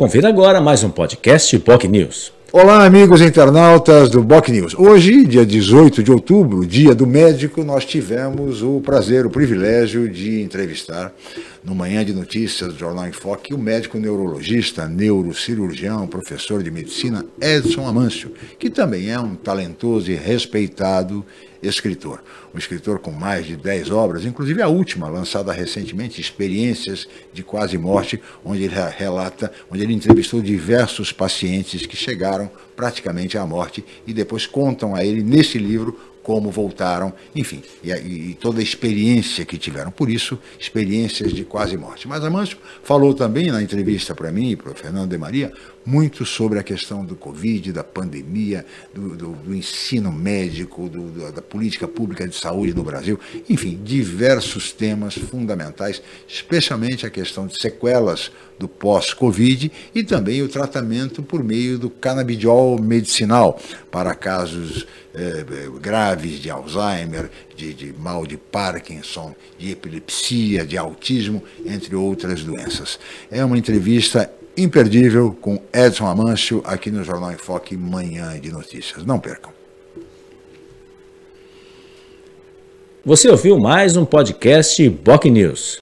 Confira agora mais um podcast POC News. Olá, amigos internautas do Boc News. Hoje, dia 18 de outubro, dia do médico, nós tivemos o prazer, o privilégio de entrevistar no Manhã de Notícias do Jornal em Foque o médico neurologista, neurocirurgião, professor de medicina Edson Amâncio, que também é um talentoso e respeitado escritor. Um escritor com mais de 10 obras, inclusive a última, lançada recentemente, Experiências de Quase Morte, onde ele relata, onde ele entrevistou diversos pacientes que chegaram praticamente à morte e depois contam a ele nesse livro como voltaram, enfim, e, e, toda a experiência que tiveram. Por isso, experiências de quase morte. Mas Amâncio falou também na entrevista para mim para o Fernando de Maria muito sobre a questão do Covid, da pandemia, do, do, do ensino médico, do, da política pública de saúde no Brasil, enfim, diversos temas fundamentais, especialmente a questão de sequelas do pós-Covid e também o tratamento por meio do canabidiol medicinal para casos eh, graves de Alzheimer, de, de mal de Parkinson, de epilepsia, de autismo, entre outras doenças. É uma entrevista imperdível com Edson Amâncio aqui no Jornal em Foque Manhã de Notícias. Não percam. Você ouviu mais um podcast Boc News.